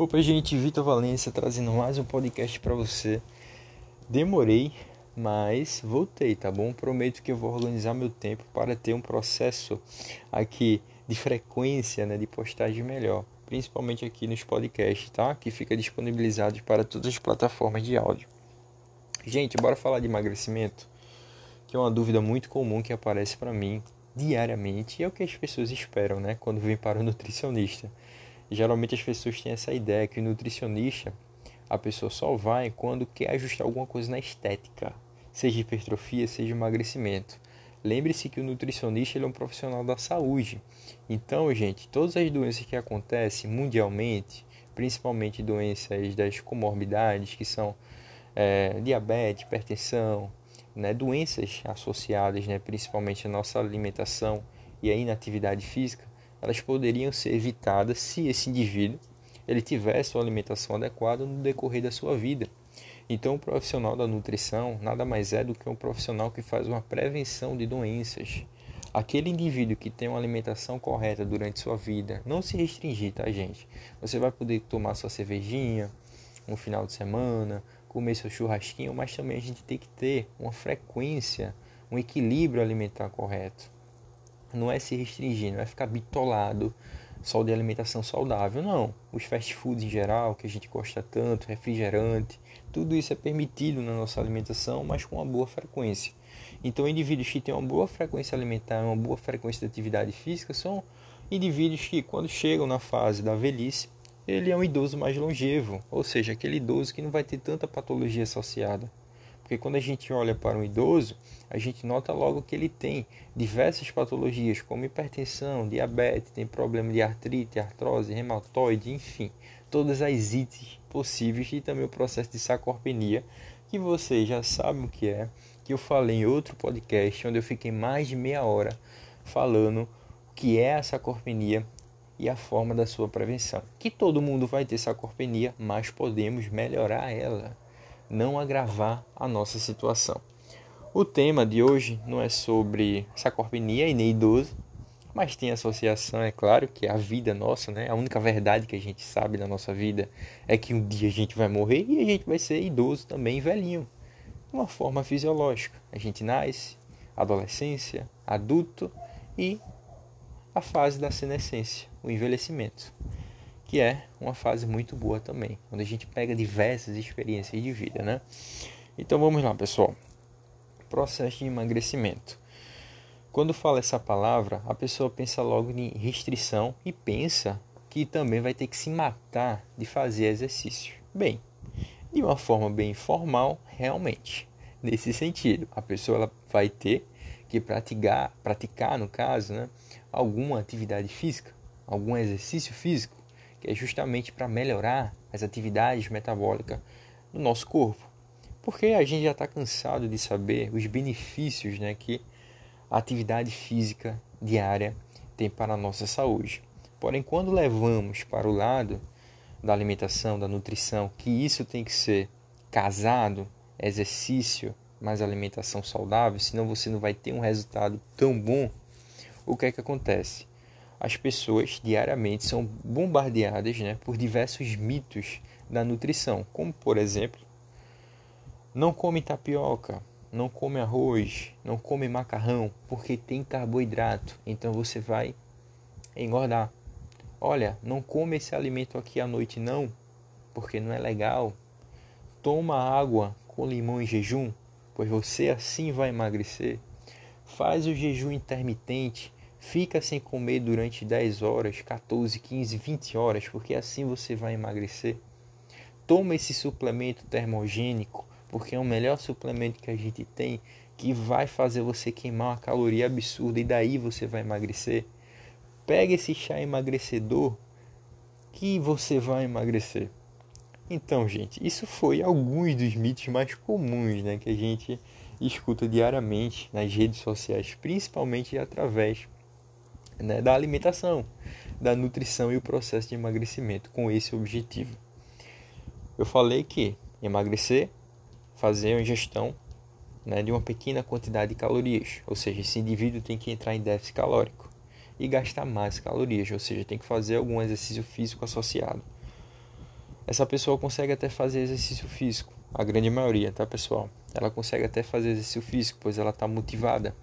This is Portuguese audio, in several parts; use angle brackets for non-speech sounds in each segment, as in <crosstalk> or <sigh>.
Opa, gente, Vitor Valência trazendo mais um podcast para você. Demorei, mas voltei, tá bom? Prometo que eu vou organizar meu tempo para ter um processo aqui de frequência, né, de postagem melhor, principalmente aqui nos podcasts, tá? Que fica disponibilizado para todas as plataformas de áudio. Gente, bora falar de emagrecimento, que é uma dúvida muito comum que aparece para mim diariamente e é o que as pessoas esperam, né, quando vêm para o nutricionista geralmente as pessoas têm essa ideia que o nutricionista, a pessoa só vai quando quer ajustar alguma coisa na estética, seja hipertrofia, seja emagrecimento. Lembre-se que o nutricionista é um profissional da saúde. Então, gente, todas as doenças que acontecem mundialmente, principalmente doenças das comorbidades, que são é, diabetes, hipertensão, né, doenças associadas né, principalmente à nossa alimentação e à inatividade física, elas poderiam ser evitadas se esse indivíduo ele tivesse uma alimentação adequada no decorrer da sua vida. Então, o profissional da nutrição nada mais é do que um profissional que faz uma prevenção de doenças. Aquele indivíduo que tem uma alimentação correta durante sua vida, não se restringir, tá, gente? Você vai poder tomar sua cervejinha no final de semana, comer seu churrasquinho, mas também a gente tem que ter uma frequência, um equilíbrio alimentar correto não é se restringir, não é ficar bitolado só de alimentação saudável, não. Os fast foods em geral, que a gente gosta tanto, refrigerante, tudo isso é permitido na nossa alimentação, mas com uma boa frequência. Então, indivíduos que têm uma boa frequência alimentar, uma boa frequência de atividade física, são indivíduos que, quando chegam na fase da velhice, ele é um idoso mais longevo, ou seja, aquele idoso que não vai ter tanta patologia associada. Porque quando a gente olha para um idoso, a gente nota logo que ele tem diversas patologias, como hipertensão, diabetes, tem problema de artrite, artrose, reumatoide, enfim, todas as ites possíveis e também o processo de sarcopenia, que vocês já sabem o que é, que eu falei em outro podcast, onde eu fiquei mais de meia hora falando o que é a sarcopenia e a forma da sua prevenção. Que todo mundo vai ter sarcopenia, mas podemos melhorar ela não agravar a nossa situação. O tema de hoje não é sobre sarcopenia e nem idoso, mas tem associação, é claro, que é a vida nossa, né? A única verdade que a gente sabe da nossa vida é que um dia a gente vai morrer e a gente vai ser idoso também, velhinho, uma forma fisiológica. A gente nasce, adolescência, adulto e a fase da senescência, o envelhecimento que é uma fase muito boa também, onde a gente pega diversas experiências de vida, né? Então vamos lá, pessoal. Processo de emagrecimento. Quando fala essa palavra, a pessoa pensa logo em restrição e pensa que também vai ter que se matar de fazer exercício. Bem, de uma forma bem informal, realmente. Nesse sentido, a pessoa vai ter que praticar, praticar no caso, né, alguma atividade física, algum exercício físico que é justamente para melhorar as atividades metabólicas do nosso corpo. Porque a gente já está cansado de saber os benefícios né, que a atividade física diária tem para a nossa saúde. Porém, quando levamos para o lado da alimentação, da nutrição, que isso tem que ser casado, exercício, mais alimentação saudável, senão você não vai ter um resultado tão bom, o que é que acontece? As pessoas diariamente são bombardeadas né, por diversos mitos da nutrição, como por exemplo, não come tapioca, não come arroz, não come macarrão, porque tem carboidrato, então você vai engordar. Olha, não come esse alimento aqui à noite não, porque não é legal. Toma água com limão em jejum, pois você assim vai emagrecer. Faz o jejum intermitente Fica sem comer durante 10 horas, 14, 15, 20 horas, porque assim você vai emagrecer. Toma esse suplemento termogênico, porque é o melhor suplemento que a gente tem, que vai fazer você queimar uma caloria absurda e daí você vai emagrecer. Pega esse chá emagrecedor que você vai emagrecer. Então, gente, isso foi alguns dos mitos mais comuns, né, que a gente escuta diariamente nas redes sociais, principalmente através né, da alimentação, da nutrição e o processo de emagrecimento com esse objetivo. Eu falei que emagrecer, fazer uma ingestão né, de uma pequena quantidade de calorias, ou seja, esse indivíduo tem que entrar em déficit calórico e gastar mais calorias, ou seja, tem que fazer algum exercício físico associado. Essa pessoa consegue até fazer exercício físico, a grande maioria, tá pessoal? Ela consegue até fazer exercício físico, pois ela está motivada.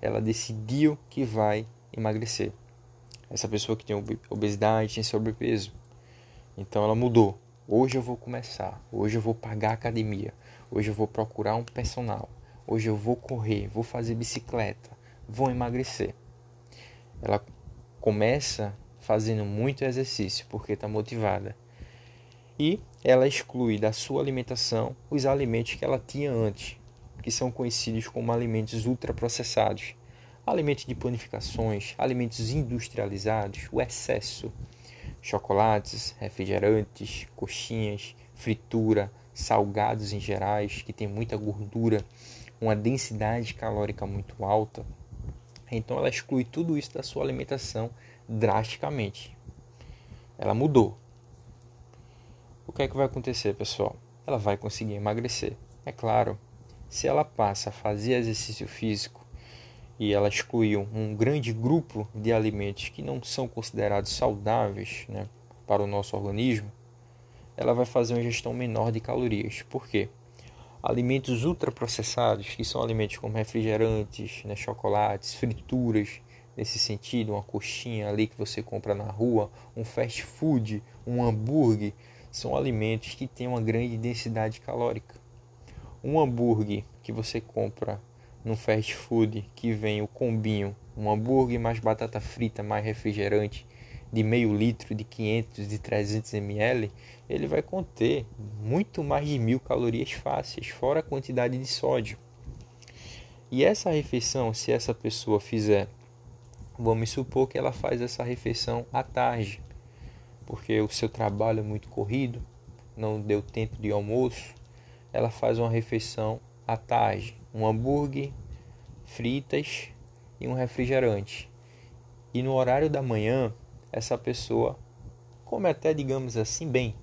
Ela decidiu que vai emagrecer. Essa pessoa que tem obesidade, tem sobrepeso. Então ela mudou. Hoje eu vou começar. Hoje eu vou pagar a academia. Hoje eu vou procurar um personal. Hoje eu vou correr, vou fazer bicicleta, vou emagrecer. Ela começa fazendo muito exercício porque está motivada. E ela exclui da sua alimentação os alimentos que ela tinha antes, que são conhecidos como alimentos ultraprocessados. Alimentos de panificações, alimentos industrializados, o excesso, chocolates, refrigerantes, coxinhas, fritura, salgados em gerais, que tem muita gordura, uma densidade calórica muito alta. Então ela exclui tudo isso da sua alimentação drasticamente. Ela mudou. O que é que vai acontecer, pessoal? Ela vai conseguir emagrecer. É claro, se ela passa a fazer exercício físico e ela excluiu um grande grupo de alimentos que não são considerados saudáveis né, para o nosso organismo, ela vai fazer uma ingestão menor de calorias. Por quê? Alimentos ultraprocessados, que são alimentos como refrigerantes, né, chocolates, frituras, nesse sentido, uma coxinha ali que você compra na rua, um fast food, um hambúrguer, são alimentos que têm uma grande densidade calórica. Um hambúrguer que você compra no fast food que vem o combinho, um hambúrguer mais batata frita, mais refrigerante de meio litro, de 500, de 300 ml, ele vai conter muito mais de mil calorias fáceis, fora a quantidade de sódio. E essa refeição, se essa pessoa fizer, vamos supor que ela faz essa refeição à tarde, porque o seu trabalho é muito corrido, não deu tempo de almoço, ela faz uma refeição à tarde, um hambúrguer, fritas e um refrigerante. E no horário da manhã, essa pessoa come até, digamos assim, bem,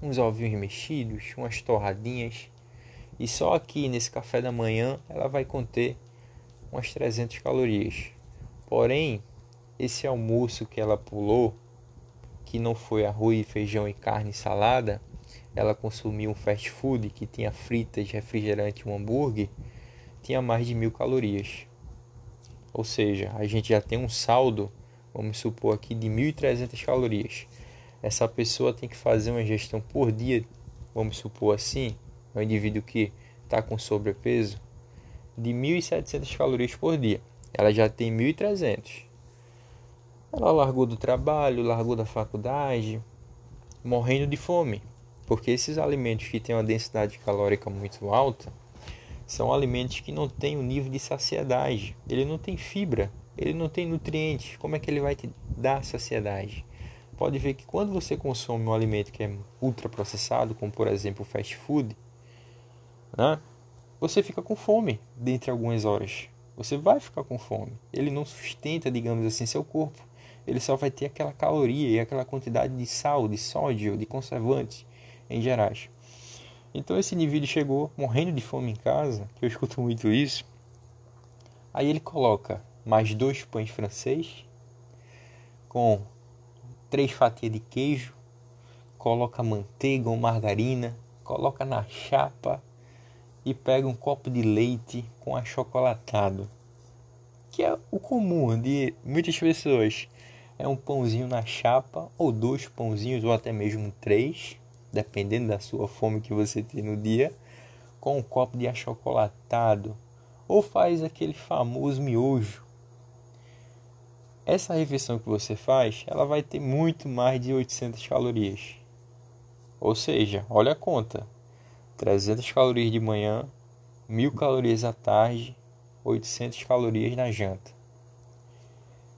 uns ovinhos mexidos, umas torradinhas. E só aqui nesse café da manhã ela vai conter umas 300 calorias. Porém, esse almoço que ela pulou, que não foi arroz, feijão e carne e salada, ela consumiu um fast food que tinha fritas, refrigerante e um hambúrguer, tinha mais de mil calorias. Ou seja, a gente já tem um saldo, vamos supor aqui, de 1.300 calorias. Essa pessoa tem que fazer uma ingestão por dia, vamos supor assim, um indivíduo que está com sobrepeso, de 1.700 calorias por dia. Ela já tem 1.300. Ela largou do trabalho, largou da faculdade, morrendo de fome. Porque esses alimentos que têm uma densidade calórica muito alta são alimentos que não têm o um nível de saciedade. Ele não tem fibra, ele não tem nutrientes. Como é que ele vai te dar saciedade? Pode ver que quando você consome um alimento que é ultraprocessado, como por exemplo fast food, né, você fica com fome dentre algumas horas. Você vai ficar com fome. Ele não sustenta, digamos assim, seu corpo. Ele só vai ter aquela caloria e aquela quantidade de sal, de sódio, de conservantes em gerais. Então esse indivíduo chegou morrendo de fome em casa, que eu escuto muito isso. Aí ele coloca mais dois pães francês com três fatias de queijo, coloca manteiga ou margarina, coloca na chapa e pega um copo de leite com achocolatado, que é o comum de muitas pessoas. É um pãozinho na chapa ou dois pãozinhos ou até mesmo três dependendo da sua fome que você tem no dia, com um copo de achocolatado ou faz aquele famoso miojo. Essa refeição que você faz, ela vai ter muito mais de 800 calorias. Ou seja, olha a conta. 300 calorias de manhã, 1000 calorias à tarde, 800 calorias na janta.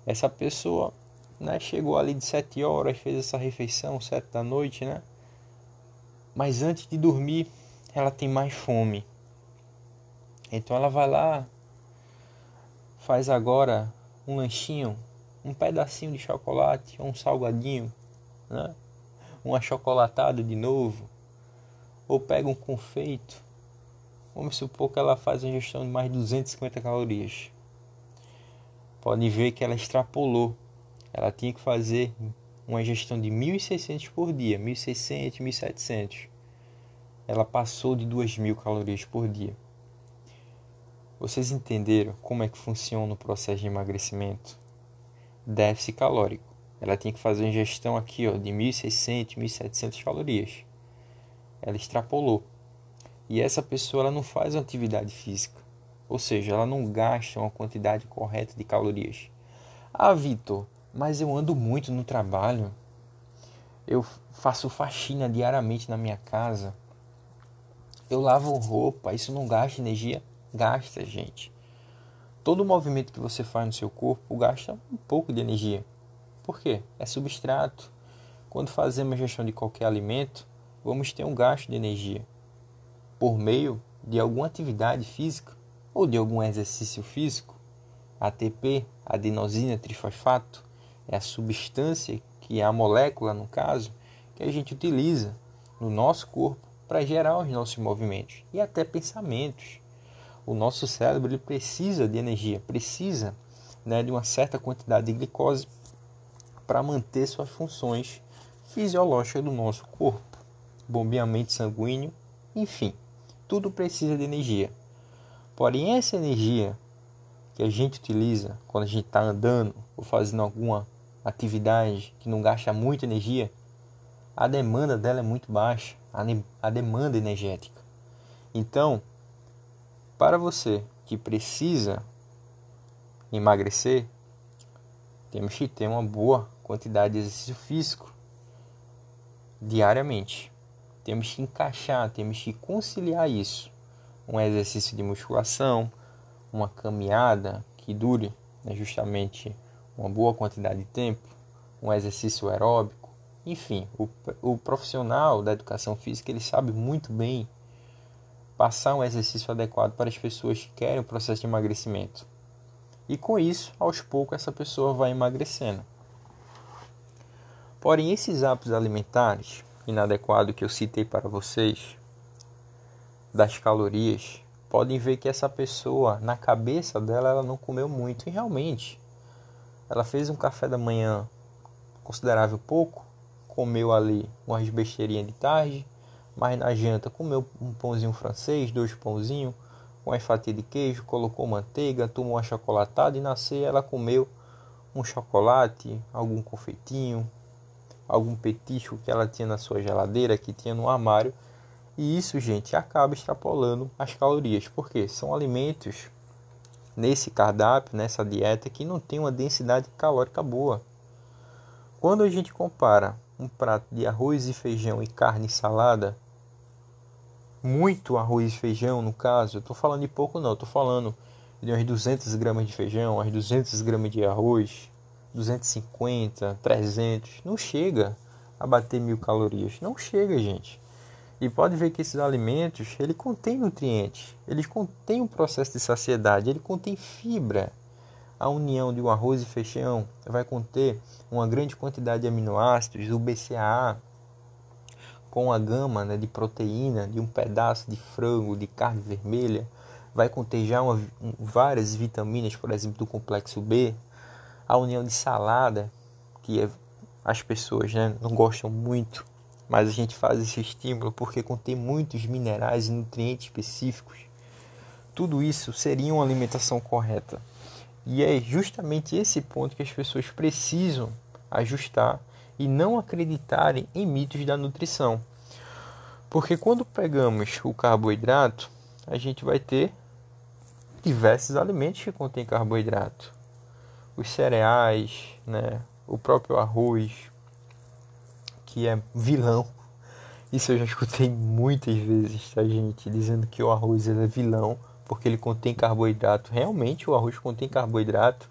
Essa pessoa né, chegou ali de 7 horas, fez essa refeição, 7 da noite, né? Mas antes de dormir, ela tem mais fome. Então ela vai lá, faz agora um lanchinho, um pedacinho de chocolate, um salgadinho, né? um achocolatado de novo, ou pega um confeito. Vamos supor que ela faz uma ingestão de mais de 250 calorias. Pode ver que ela extrapolou. Ela tinha que fazer uma ingestão de 1.600 por dia, 1.600, 1.700. Ela passou de 2.000 calorias por dia. Vocês entenderam como é que funciona o processo de emagrecimento? Déficit calórico. Ela tem que fazer uma ingestão aqui ó, de 1.600, 1.700 calorias. Ela extrapolou. E essa pessoa ela não faz uma atividade física. Ou seja, ela não gasta uma quantidade correta de calorias. Ah, Vitor, mas eu ando muito no trabalho. Eu faço faxina diariamente na minha casa. Eu lavo roupa, isso não gasta energia? Gasta, gente. Todo movimento que você faz no seu corpo gasta um pouco de energia. Por quê? É substrato. Quando fazemos gestão de qualquer alimento, vamos ter um gasto de energia por meio de alguma atividade física ou de algum exercício físico. ATP, adenosina trifosfato, é a substância que é a molécula, no caso, que a gente utiliza no nosso corpo para gerar os nossos movimentos e até pensamentos. O nosso cérebro ele precisa de energia, precisa né, de uma certa quantidade de glicose para manter suas funções fisiológicas do nosso corpo, bombeamento sanguíneo, enfim, tudo precisa de energia. Porém, essa energia que a gente utiliza quando a gente está andando ou fazendo alguma atividade que não gasta muita energia, a demanda dela é muito baixa, a, demanda energética. Então, para você que precisa emagrecer, temos que ter uma boa quantidade de exercício físico diariamente. Temos que encaixar, temos que conciliar isso. Um exercício de musculação, uma caminhada que dure né, justamente uma boa quantidade de tempo, um exercício aeróbico, enfim, o, o profissional da educação física ele sabe muito bem passar um exercício adequado para as pessoas que querem o processo de emagrecimento. E com isso, aos poucos, essa pessoa vai emagrecendo. Porém, esses hábitos alimentares inadequados que eu citei para vocês, das calorias, podem ver que essa pessoa, na cabeça dela, ela não comeu muito. E realmente, ela fez um café da manhã considerável pouco, comeu ali umas besteirinhas de tarde, mas na janta comeu um pãozinho francês, dois pãozinhos, uma fatia de queijo, colocou manteiga, tomou uma chocolatada e na ceia ela comeu um chocolate, algum confeitinho, algum petisco que ela tinha na sua geladeira, que tinha no armário. E isso, gente, acaba extrapolando as calorias, porque são alimentos nesse cardápio, nessa dieta, que não tem uma densidade calórica boa. Quando a gente compara um prato de arroz e feijão e carne e salada, muito arroz e feijão no caso, eu estou falando de pouco não, estou falando de umas 200 gramas de feijão, umas 200 gramas de arroz, 250, 300, não chega a bater mil calorias, não chega gente. E pode ver que esses alimentos, ele contém nutrientes, eles contêm um processo de saciedade, ele contém fibra. A união de um arroz e feijão vai conter uma grande quantidade de aminoácidos, o BCAA, com a gama né, de proteína de um pedaço de frango, de carne vermelha, vai conter já uma, várias vitaminas, por exemplo, do complexo B, a união de salada, que é, as pessoas né, não gostam muito, mas a gente faz esse estímulo porque contém muitos minerais e nutrientes específicos. Tudo isso seria uma alimentação correta. E é justamente esse ponto que as pessoas precisam ajustar e não acreditarem em mitos da nutrição. Porque quando pegamos o carboidrato, a gente vai ter diversos alimentos que contêm carboidrato. Os cereais, né, o próprio arroz, que é vilão. Isso eu já escutei <laughs> muitas vezes, tá, gente? Dizendo que o arroz é vilão porque ele contém carboidrato. Realmente o arroz contém carboidrato,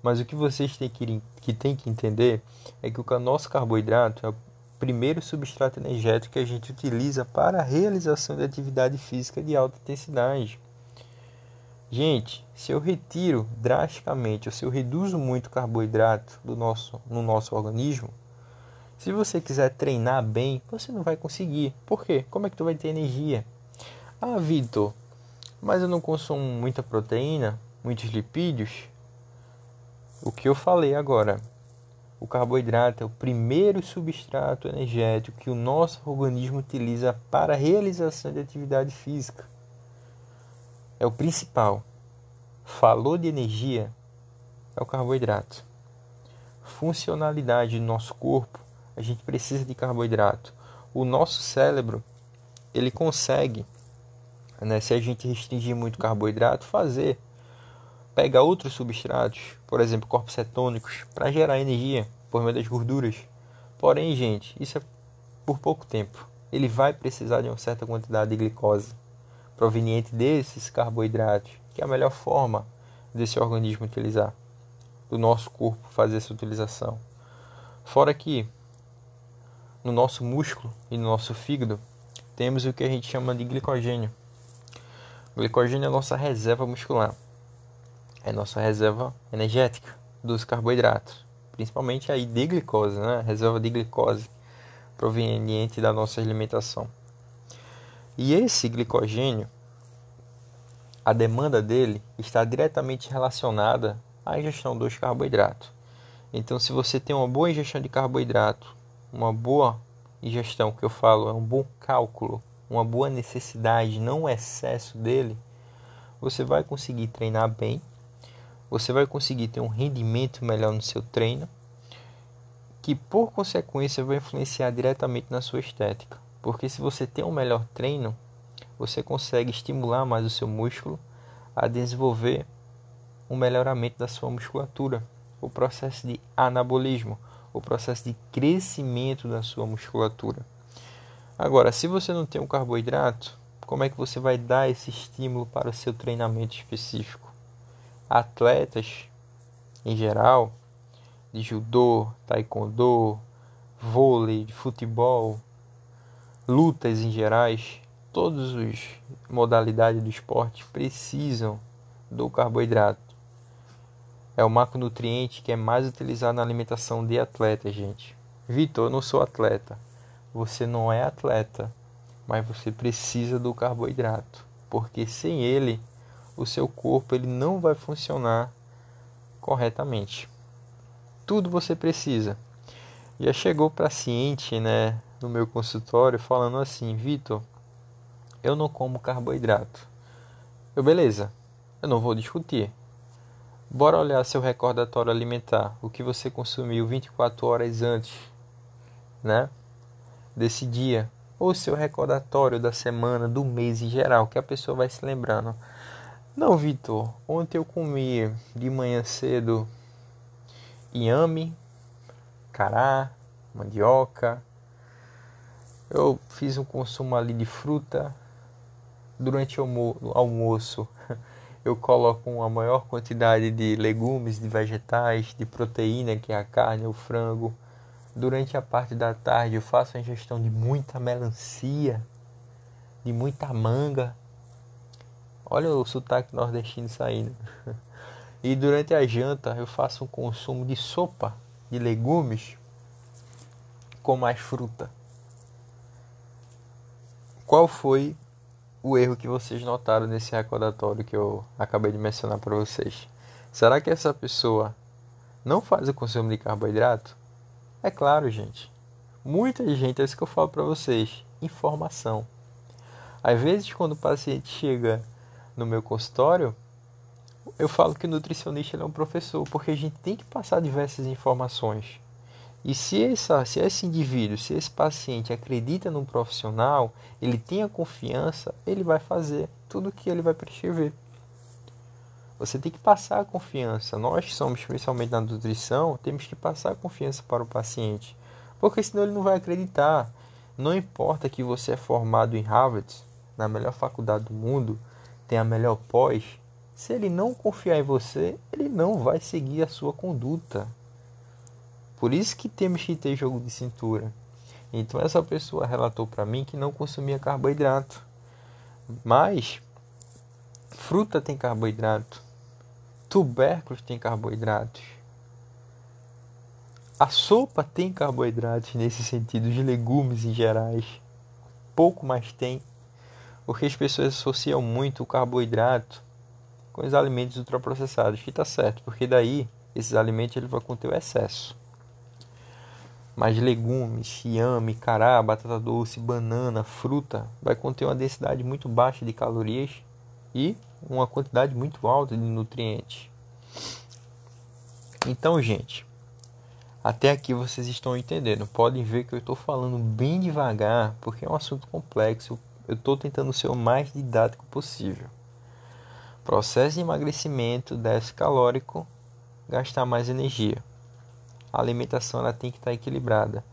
mas o que vocês têm que, que, têm que entender é que o nosso carboidrato é o primeiro substrato energético que a gente utiliza para a realização de atividade física de alta intensidade. Gente, se eu retiro drasticamente ou se eu reduzo muito carboidrato do nosso, no nosso organismo, se você quiser treinar bem, você não vai conseguir. Por quê? Como é que tu vai ter energia? Ah, Vitor, mas eu não consumo muita proteína, muitos lipídios. O que eu falei agora, O carboidrato é o primeiro substrato energético que o nosso organismo utiliza para a realização de atividade física. É o principal. Falou de energia, é o carboidrato. Funcionalidade do nosso corpo, a gente precisa de carboidrato. O nosso cérebro, ele consegue, né, se a gente restringir muito carboidrato, fazer pega outros substratos, por exemplo, corpos cetônicos, para gerar energia por meio das gorduras. Porém, gente, isso é por pouco tempo. Ele vai precisar de uma certa quantidade de glicose proveniente desses carboidratos, que é a melhor forma desse organismo utilizar, do nosso corpo fazer essa utilização. Fora que no nosso músculo e no nosso fígado temos o que a gente chama de glicogênio. Glicogênio é a nossa reserva muscular é nossa reserva energética dos carboidratos, principalmente aí de glicose, né? Reserva de glicose proveniente da nossa alimentação. E esse glicogênio, a demanda dele está diretamente relacionada à ingestão dos carboidratos. Então, se você tem uma boa ingestão de carboidrato, uma boa ingestão, que eu falo, é um bom cálculo, uma boa necessidade, não um excesso dele, você vai conseguir treinar bem você vai conseguir ter um rendimento melhor no seu treino, que por consequência vai influenciar diretamente na sua estética. Porque se você tem um melhor treino, você consegue estimular mais o seu músculo a desenvolver um melhoramento da sua musculatura, o processo de anabolismo, o processo de crescimento da sua musculatura. Agora, se você não tem um carboidrato, como é que você vai dar esse estímulo para o seu treinamento específico? atletas em geral, de judô, taekwondo, vôlei, de futebol, lutas em gerais, todas as modalidades do esporte precisam do carboidrato. É o macronutriente que é mais utilizado na alimentação de atletas, gente. Vitor, eu não sou atleta. Você não é atleta, mas você precisa do carboidrato, porque sem ele o seu corpo ele não vai funcionar corretamente. Tudo você precisa. Já chegou paciente, né, no meu consultório falando assim, Vitor, eu não como carboidrato. Eu, beleza, eu não vou discutir. Bora olhar seu recordatório alimentar, o que você consumiu 24 horas antes, né, desse dia, ou seu recordatório da semana, do mês em geral, que a pessoa vai se lembrando. Não, Vitor. Ontem eu comi de manhã cedo inhame, cará, mandioca. Eu fiz um consumo ali de fruta. Durante o almoço, <laughs> eu coloco uma maior quantidade de legumes, de vegetais, de proteína, que é a carne, o frango. Durante a parte da tarde, eu faço a ingestão de muita melancia, de muita manga Olha o sotaque nordestino saindo. <laughs> E durante a janta eu faço um consumo de sopa de legumes com mais fruta. Qual foi o erro que vocês notaram nesse recordatório que eu acabei de mencionar para vocês? Será que essa pessoa não faz o consumo de carboidrato? É claro, gente. Muita gente, é isso que eu falo para vocês, informação. Às vezes quando o paciente chega no meu consultório, eu falo que o nutricionista é um professor, porque a gente tem que passar diversas informações. E se, essa, se esse indivíduo, se esse paciente acredita num profissional, ele tem a confiança, ele vai fazer tudo o que ele vai prescrever. Você tem que passar a confiança. Nós somos, especialmente na nutrição, temos que passar a confiança para o paciente. Porque senão ele não vai acreditar. Não importa que você é formado em Harvard, na melhor faculdade do mundo, tem a melhor pós, se ele não confiar em você, ele não vai seguir a sua conduta. Por isso que temos que ter jogo de cintura. Então essa pessoa relatou para mim que não consumia carboidrato. Mas fruta tem carboidrato, tubérculos tem carboidratos. A sopa tem carboidratos nesse sentido, os legumes em gerais. Pouco mais tem porque as pessoas associam muito o carboidrato com os alimentos ultraprocessados, que está certo, porque daí esses alimentos ele vai conter o excesso. Mas legumes, inhame, cará, batata doce, banana, fruta vai conter uma densidade muito baixa de calorias e uma quantidade muito alta de nutrientes. Então, gente, até aqui vocês estão entendendo. Podem ver que eu estou falando bem devagar, porque é um assunto complexo. Eu estou tentando ser o mais didático possível. Processo de emagrecimento, déficit calórico, gastar mais energia. A alimentação ela tem que estar equilibrada.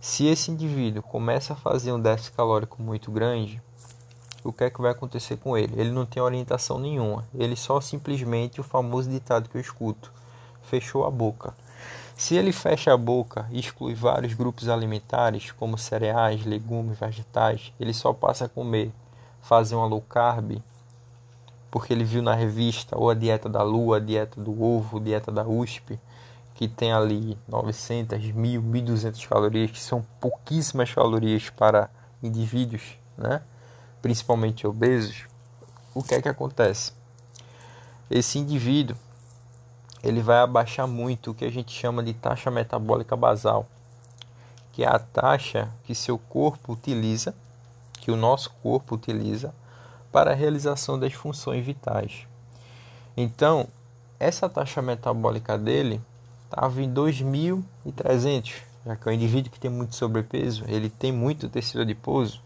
Se esse indivíduo começa a fazer um déficit calórico muito grande, o que é que vai acontecer com ele? Ele não tem orientação nenhuma. Ele só simplesmente o famoso ditado que eu escuto: fechou a boca. Se ele fecha a boca e exclui vários grupos alimentares, como cereais, legumes, vegetais, ele só passa a comer, fazer uma low carb, porque ele viu na revista ou a dieta da lua, a dieta do ovo, a dieta da USP, que tem ali 900, 1000, 1200 calorias, que são pouquíssimas calorias para indivíduos, né? Principalmente obesos, o que é que acontece? Esse indivíduo ele vai abaixar muito o que a gente chama de taxa metabólica basal, que é a taxa que seu corpo utiliza, que o nosso corpo utiliza para a realização das funções vitais. Então, essa taxa metabólica dele estava em 2.300, já que é um indivíduo que tem muito sobrepeso, ele tem muito tecido adiposo,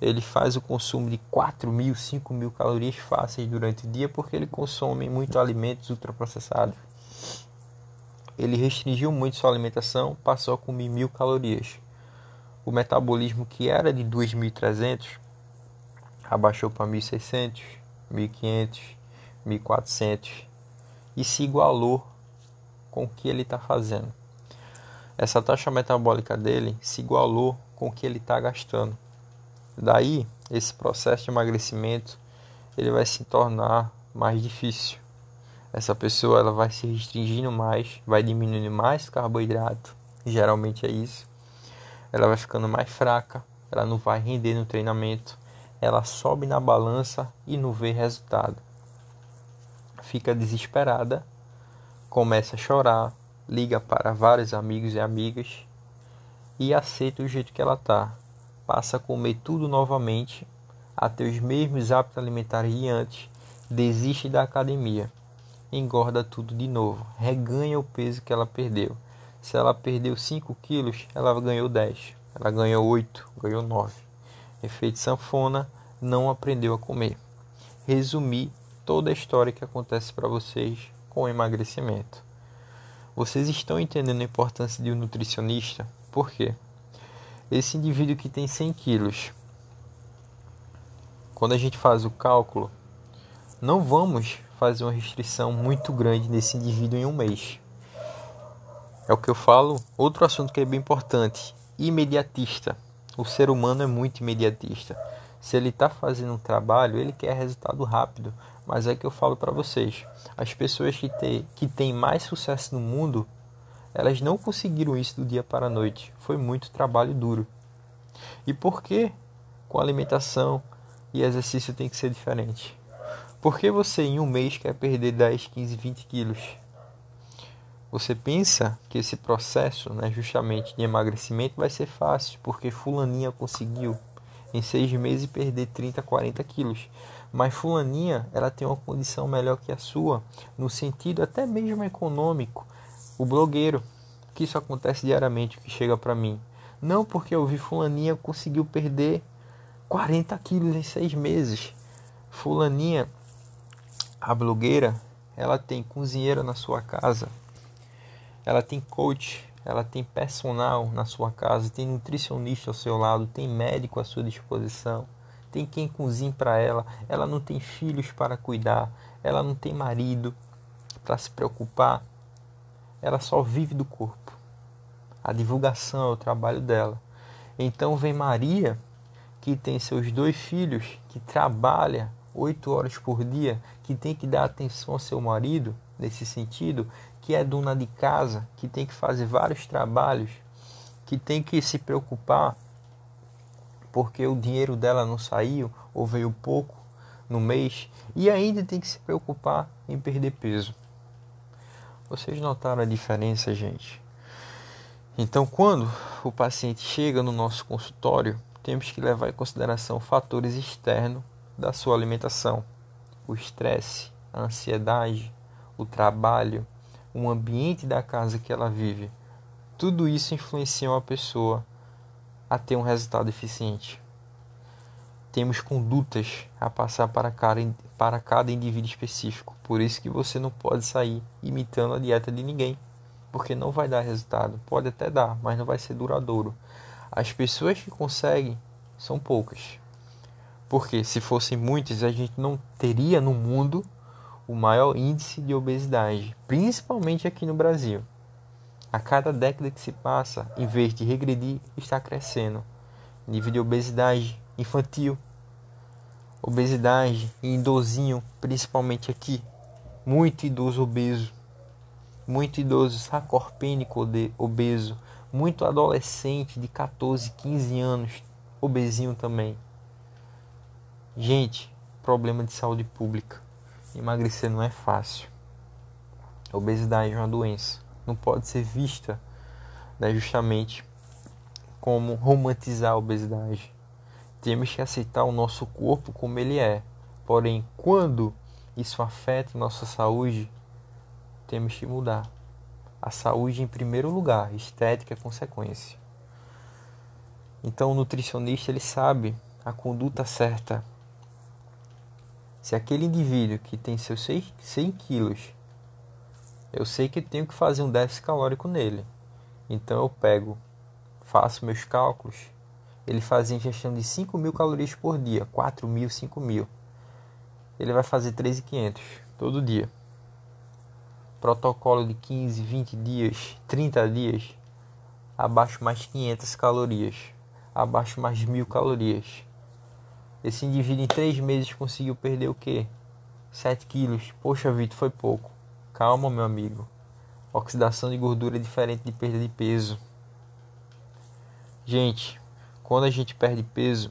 ele faz o consumo de 4 mil, 5 mil calorias fáceis durante o dia porque ele consome muito alimentos ultraprocessados. Ele restringiu muito sua alimentação, passou a comer mil calorias. O metabolismo que era de 2.300 abaixou para 1.600, 1.500, 1.400 e se igualou com o que ele está fazendo. Essa taxa metabólica dele se igualou com o que ele está gastando. Daí, esse processo de emagrecimento ele vai se tornar mais difícil. Essa pessoa ela vai se restringindo mais, vai diminuindo mais carboidrato, geralmente é isso. Ela vai ficando mais fraca, ela não vai render no treinamento, ela sobe na balança e não vê resultado. Fica desesperada, começa a chorar, liga para vários amigos e amigas e aceita o jeito que ela tá passa a comer tudo novamente, a ter os mesmos hábitos alimentares de antes, desiste da academia, engorda tudo de novo, reganha o peso que ela perdeu. Se ela perdeu 5 quilos, ela ganhou 10, ela ganhou 8, ganhou 9. Efeito sanfona, não aprendeu a comer. Resumir toda a história que acontece para vocês com o emagrecimento. Vocês estão entendendo a importância de um nutricionista? Por quê? Esse indivíduo que tem 100 quilos, quando a gente faz o cálculo, não vamos fazer uma restrição muito grande nesse indivíduo em um mês. É o que eu falo. Outro assunto que é bem importante: imediatista. O ser humano é muito imediatista. Se ele está fazendo um trabalho, ele quer resultado rápido. Mas é que eu falo para vocês: as pessoas que que têm mais sucesso no mundo elas não conseguiram isso do dia para a noite. Foi muito trabalho duro. E por que com alimentação e exercício tem que ser diferente? Por que você em um mês quer perder 10, 15, 20 quilos? Você pensa que esse processo, né, justamente de emagrecimento, vai ser fácil, porque fulaninha conseguiu em seis meses perder 30, 40 quilos. Mas fulaninha, ela tem uma condição melhor que a sua, no sentido até mesmo econômico o blogueiro, que isso acontece diariamente, que chega para mim. Não porque eu vi fulaninha conseguiu perder 40 quilos em seis meses. Fulaninha, a blogueira, ela tem cozinheira na sua casa, ela tem coach, ela tem personal na sua casa, tem nutricionista ao seu lado, tem médico à sua disposição, tem quem cozinhe para ela, ela não tem filhos para cuidar, ela não tem marido para se preocupar, ela só vive do corpo. A divulgação é o trabalho dela. Então vem Maria, que tem seus dois filhos, que trabalha oito horas por dia, que tem que dar atenção ao seu marido, nesse sentido, que é dona de casa, que tem que fazer vários trabalhos, que tem que se preocupar porque o dinheiro dela não saiu ou veio pouco no mês e ainda tem que se preocupar em perder peso. Vocês notaram a diferença, gente? Então, quando o paciente chega no nosso consultório, temos que levar em consideração fatores externos da sua alimentação: o estresse, a ansiedade, o trabalho, o ambiente da casa que ela vive. Tudo isso influencia uma pessoa a ter um resultado eficiente. Temos condutas a passar para cada, para cada indivíduo específico. Por isso que você não pode sair imitando a dieta de ninguém, porque não vai dar resultado. Pode até dar, mas não vai ser duradouro. As pessoas que conseguem são poucas. Porque se fossem muitas, a gente não teria no mundo o maior índice de obesidade, principalmente aqui no Brasil. A cada década que se passa, em vez de regredir, está crescendo. Nível de obesidade infantil, obesidade em idosinho, principalmente aqui. Muito idoso obeso, muito idoso sacorpênico obeso, muito adolescente de 14, 15 anos obesinho também. Gente, problema de saúde pública. Emagrecer não é fácil. Obesidade é uma doença não pode ser vista né, justamente como romantizar a obesidade. Temos que aceitar o nosso corpo como ele é. Porém, quando isso afeta nossa saúde, temos que mudar. A saúde em primeiro lugar, estética é consequência. Então, o nutricionista ele sabe a conduta certa. Se aquele indivíduo que tem seus 100 quilos eu sei que tenho que fazer um déficit calórico nele. Então eu pego, faço meus cálculos. Ele faz ingestão de 5 mil calorias por dia, 4 mil, 5 mil. Ele vai fazer 3.500 todo dia. Protocolo de 15, 20 dias, 30 dias, abaixo mais 500 calorias, abaixo mais mil calorias. Esse indivíduo em 3 meses conseguiu perder o quê? 7 quilos. Poxa vida, foi pouco. Calma, meu amigo. Oxidação de gordura é diferente de perda de peso. Gente, quando a gente perde peso,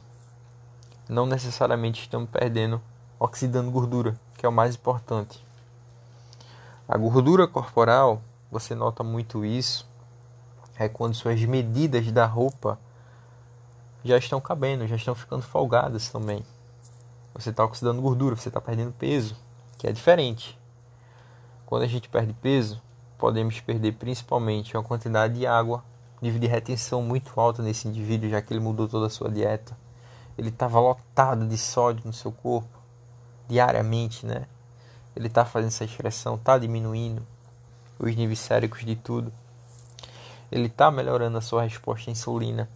não necessariamente estamos perdendo, oxidando gordura, que é o mais importante. A gordura corporal, você nota muito isso, é quando suas medidas da roupa já estão cabendo, já estão ficando folgadas também. Você está oxidando gordura, você está perdendo peso, que é diferente. Quando a gente perde peso, podemos perder principalmente uma quantidade de água, nível de retenção muito alta nesse indivíduo, já que ele mudou toda a sua dieta. Ele estava lotado de sódio no seu corpo, diariamente, né? Ele está fazendo essa excreção, está diminuindo os níveis séricos de tudo. Ele está melhorando a sua resposta à insulina,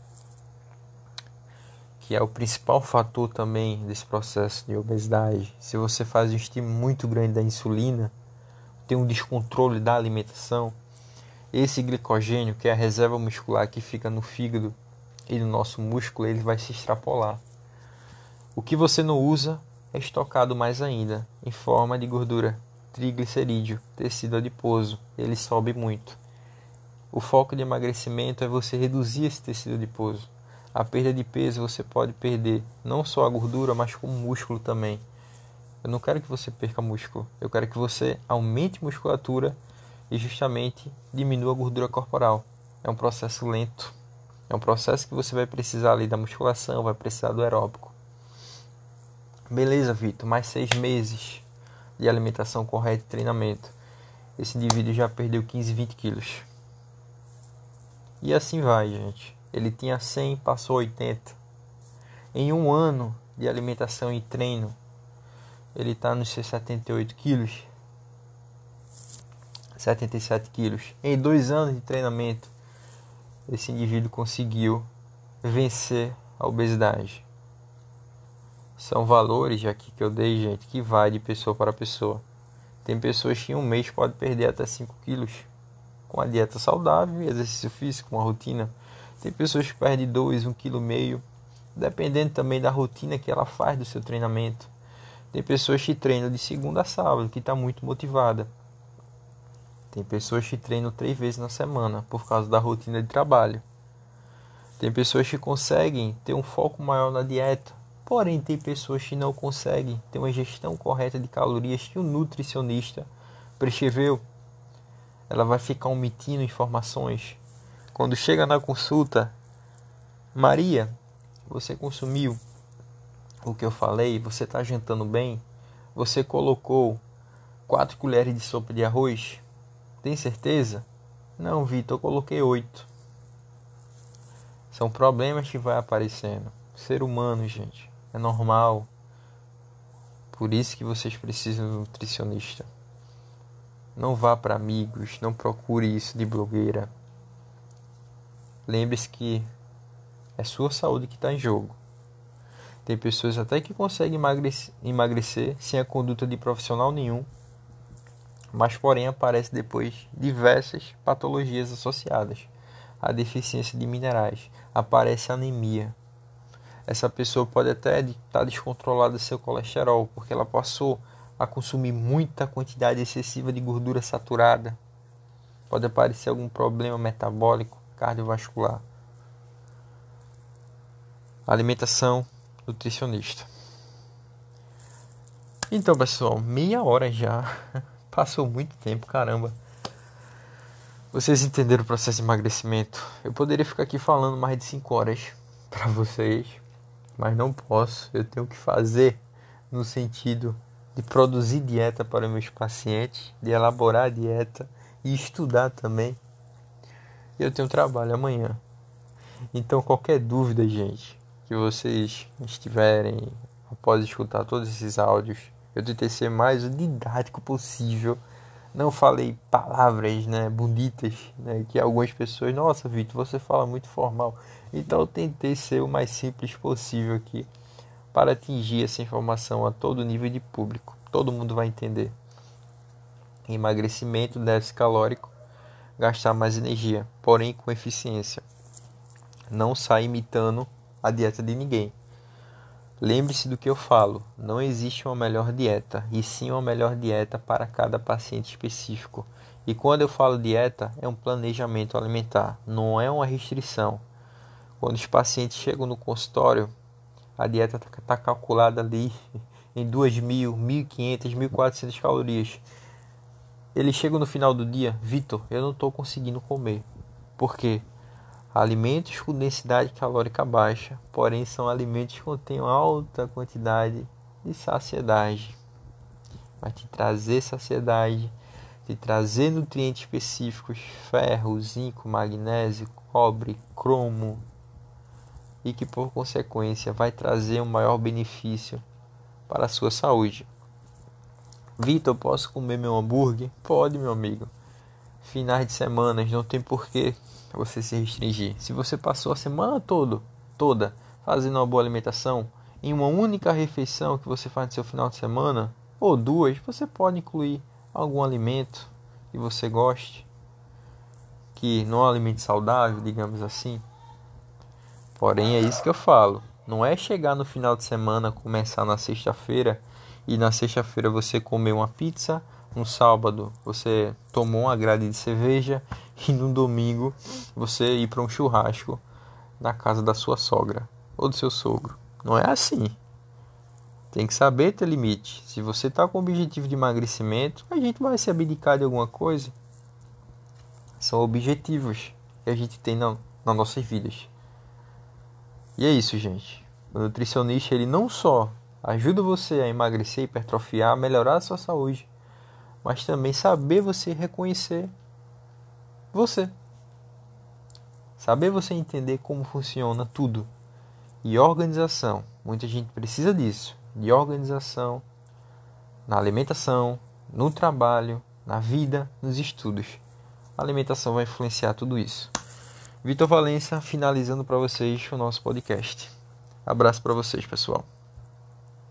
que é o principal fator também desse processo de obesidade. Se você faz um estímulo muito grande da insulina, tem um descontrole da alimentação, esse glicogênio, que é a reserva muscular que fica no fígado e no nosso músculo, ele vai se extrapolar. O que você não usa é estocado mais ainda em forma de gordura triglicerídeo, tecido adiposo. Ele sobe muito. O foco de emagrecimento é você reduzir esse tecido adiposo. A perda de peso você pode perder não só a gordura, mas com o músculo também. Eu não quero que você perca músculo. Eu quero que você aumente musculatura e justamente diminua a gordura corporal. É um processo lento. É um processo que você vai precisar ali da musculação, vai precisar do aeróbico. Beleza, Vitor. Mais seis meses de alimentação correta e treinamento. Esse indivíduo já perdeu 15, 20 quilos. E assim vai, gente. Ele tinha 100, passou 80. Em um ano de alimentação e treino, ele está nos seus 78 quilos, 77 quilos. Em dois anos de treinamento, esse indivíduo conseguiu vencer a obesidade. São valores aqui que eu dei, gente, que vai de pessoa para pessoa. Tem pessoas que em um mês podem perder até 5 quilos com a dieta saudável exercício físico, uma rotina. Tem pessoas que perdem 2, 1,5 kg, dependendo também da rotina que ela faz do seu treinamento. Tem pessoas que treinam de segunda a sábado, que está muito motivada. Tem pessoas que treinam três vezes na semana por causa da rotina de trabalho. Tem pessoas que conseguem ter um foco maior na dieta, porém tem pessoas que não conseguem ter uma gestão correta de calorias que o nutricionista prescreveu. Ela vai ficar omitindo informações. Quando chega na consulta, Maria, você consumiu o que eu falei? Você está jantando bem? Você colocou quatro colheres de sopa de arroz? Tem certeza? Não, Vitor, eu coloquei oito. São problemas que vai aparecendo. Ser humano, gente, é normal. Por isso que vocês precisam de um nutricionista. Não vá para amigos, não procure isso de blogueira. Lembre-se que é sua saúde que está em jogo. Tem pessoas até que conseguem emagrecer, emagrecer sem a conduta de profissional nenhum, mas porém aparece depois diversas patologias associadas à deficiência de minerais. Aparece anemia. Essa pessoa pode até estar descontrolada seu colesterol, porque ela passou a consumir muita quantidade excessiva de gordura saturada. Pode aparecer algum problema metabólico, cardiovascular. Alimentação nutricionista. Então, pessoal, meia hora já. <laughs> Passou muito tempo, caramba. Vocês entenderam o processo de emagrecimento? Eu poderia ficar aqui falando mais de 5 horas <laughs> para vocês, mas não posso. Eu tenho que fazer no sentido de produzir dieta para meus pacientes, de elaborar a dieta e estudar também. Eu tenho trabalho amanhã. Então, qualquer dúvida, gente, que vocês estiverem após escutar todos esses áudios. Eu tentei ser mais didático possível. Não falei palavras, né, bonitas, né, que algumas pessoas, nossa, Vitor, você fala muito formal. Então eu tentei ser o mais simples possível aqui para atingir essa informação a todo nível de público. Todo mundo vai entender. Emagrecimento, déficit calórico, gastar mais energia, porém com eficiência. Não sai imitando a dieta de ninguém. Lembre-se do que eu falo: não existe uma melhor dieta, e sim uma melhor dieta para cada paciente específico. E quando eu falo dieta, é um planejamento alimentar, não é uma restrição. Quando os pacientes chegam no consultório, a dieta está tá calculada ali <laughs> em 2.000, 1.500, 1.400 calorias. Eles chegam no final do dia, Vitor, eu não estou conseguindo comer. Por quê? Alimentos com densidade calórica baixa, porém são alimentos que contêm alta quantidade de saciedade. Vai te trazer saciedade, te trazer nutrientes específicos, ferro, zinco, magnésio, cobre, cromo, e que por consequência vai trazer um maior benefício para a sua saúde. Vitor, posso comer meu hambúrguer? Pode, meu amigo. Finais de semana, não tem porquê você se restringir. Se você passou a semana todo, toda fazendo uma boa alimentação, em uma única refeição que você faz no seu final de semana, ou duas, você pode incluir algum alimento que você goste, que não é um alimento saudável, digamos assim. Porém, é isso que eu falo. Não é chegar no final de semana, começar na sexta-feira e na sexta-feira você comer uma pizza no sábado você tomou uma grade de cerveja e no domingo você ir para um churrasco na casa da sua sogra ou do seu sogro. Não é assim. Tem que saber ter limite. Se você está com objetivo de emagrecimento, a gente vai se abdicar de alguma coisa. São objetivos que a gente tem na, nas nossas vidas. E é isso, gente. O nutricionista ele não só ajuda você a emagrecer, hipertrofiar, melhorar a sua saúde, mas também saber você reconhecer você. Saber você entender como funciona tudo. E organização. Muita gente precisa disso. De organização na alimentação, no trabalho, na vida, nos estudos. A alimentação vai influenciar tudo isso. Vitor Valença, finalizando para vocês o nosso podcast. Abraço para vocês, pessoal.